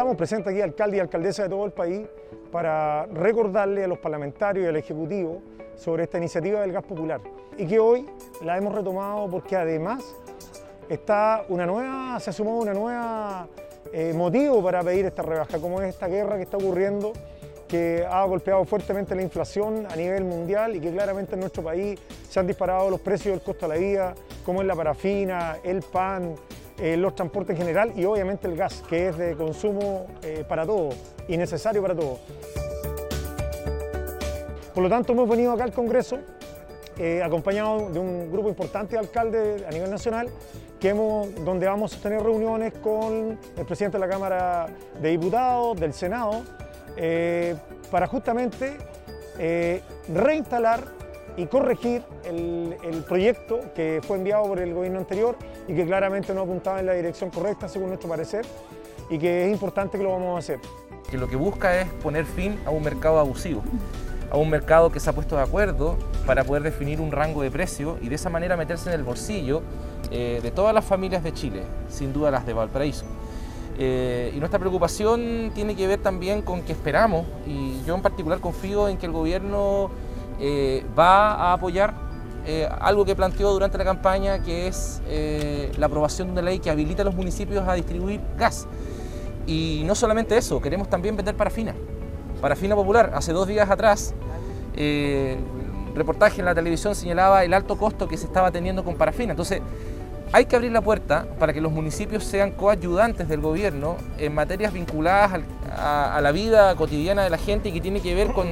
estamos presentes aquí, alcalde y alcaldesa de todo el país, para recordarle a los parlamentarios y al Ejecutivo sobre esta iniciativa del gas popular. Y que hoy la hemos retomado porque además está una nueva, se ha sumado una nueva eh, motivo para pedir esta rebaja, como es esta guerra que está ocurriendo que ha golpeado fuertemente la inflación a nivel mundial y que claramente en nuestro país se han disparado los precios del costo de la vida, como es la parafina, el pan, eh, los transportes en general y obviamente el gas, que es de consumo eh, para todos y necesario para todos. Por lo tanto, hemos venido acá al Congreso eh, acompañado de un grupo importante de alcaldes a nivel nacional, que hemos, donde vamos a tener reuniones con el presidente de la Cámara de Diputados, del Senado, para justamente reinstalar y corregir el, proyecto que fue enviado por el gobierno anterior y que claramente no apuntaba en la dirección correcta según nuestro parecer y que es importante que lo vamos a hacer. Que lo que busca es poner fin a un mercado abusivo, a un mercado que se ha puesto de acuerdo para poder definir un rango de precio y de esa manera meterse en el bolsillo eh, de todas las familias de Chile, sin duda las de Valparaíso. Eh, y nuestra preocupación tiene que ver también con que esperamos, y yo en particular confío en que el gobierno eh, va a apoyar eh, algo que planteó durante la campaña, que es eh, la aprobación de una ley que habilita a los municipios a distribuir gas. Y no solamente eso, queremos también vender parafina, parafina popular. Hace dos días atrás, reportaje en la televisión señalaba el alto costo que se estaba teniendo con parafina. Entonces, hay que abrir la puerta para que los municipios sean coayudantes del gobierno en materias vinculadas a, a la vida cotidiana de la gente y que tiene que ver con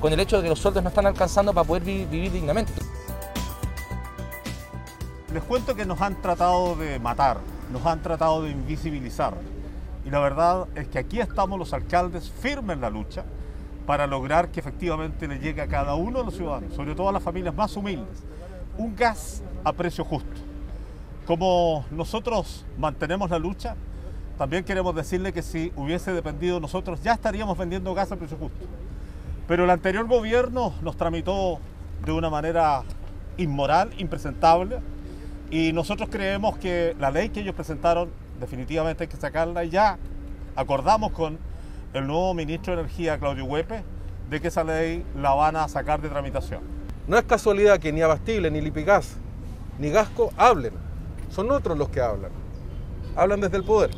con el hecho de que los sueldos no están alcanzando para poder vivir dignamente. Les cuento que nos han tratado de matar, nos han tratado de invisibilizar. Y la verdad es que aquí estamos los alcaldes firmes en la lucha para lograr que efectivamente le llegue a cada uno de los ciudadanos, sobre todo a las familias más humildes, un gas a precio justo. Como nosotros mantenemos la lucha, también queremos decirle que si hubiese dependido nosotros, ya estaríamos vendiendo gas a precio justo. Pero el anterior gobierno nos tramitó de una manera inmoral, impresentable, y nosotros creemos que la ley que ellos presentaron definitivamente hay que sacarla y ya acordamos con el nuevo ministro de Energía, Claudio Huepe, de que esa ley la van a sacar de tramitación. No es casualidad que ni Abastible, ni Lipigas, ni Gasco hablen. Son otros los que hablan. Hablan desde el poder.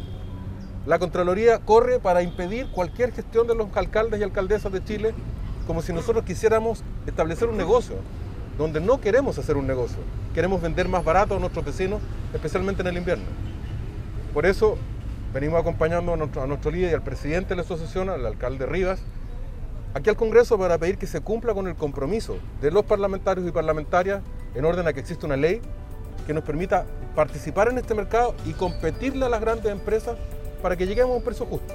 La Contraloría corre para impedir cualquier gestión de los alcaldes y alcaldesas de Chile como si nosotros quisiéramos establecer un negocio, donde no queremos hacer un negocio, queremos vender más barato a nuestros vecinos, especialmente en el invierno. Por eso venimos acompañando a nuestro, líder y al presidente de la asociación, al alcalde Rivas, aquí al Congreso para pedir que se cumpla con el compromiso de los parlamentarios y parlamentarias en orden a que exista una ley que nos permita participar en este mercado y competirle a las grandes empresas para que lleguemos a un precio justo.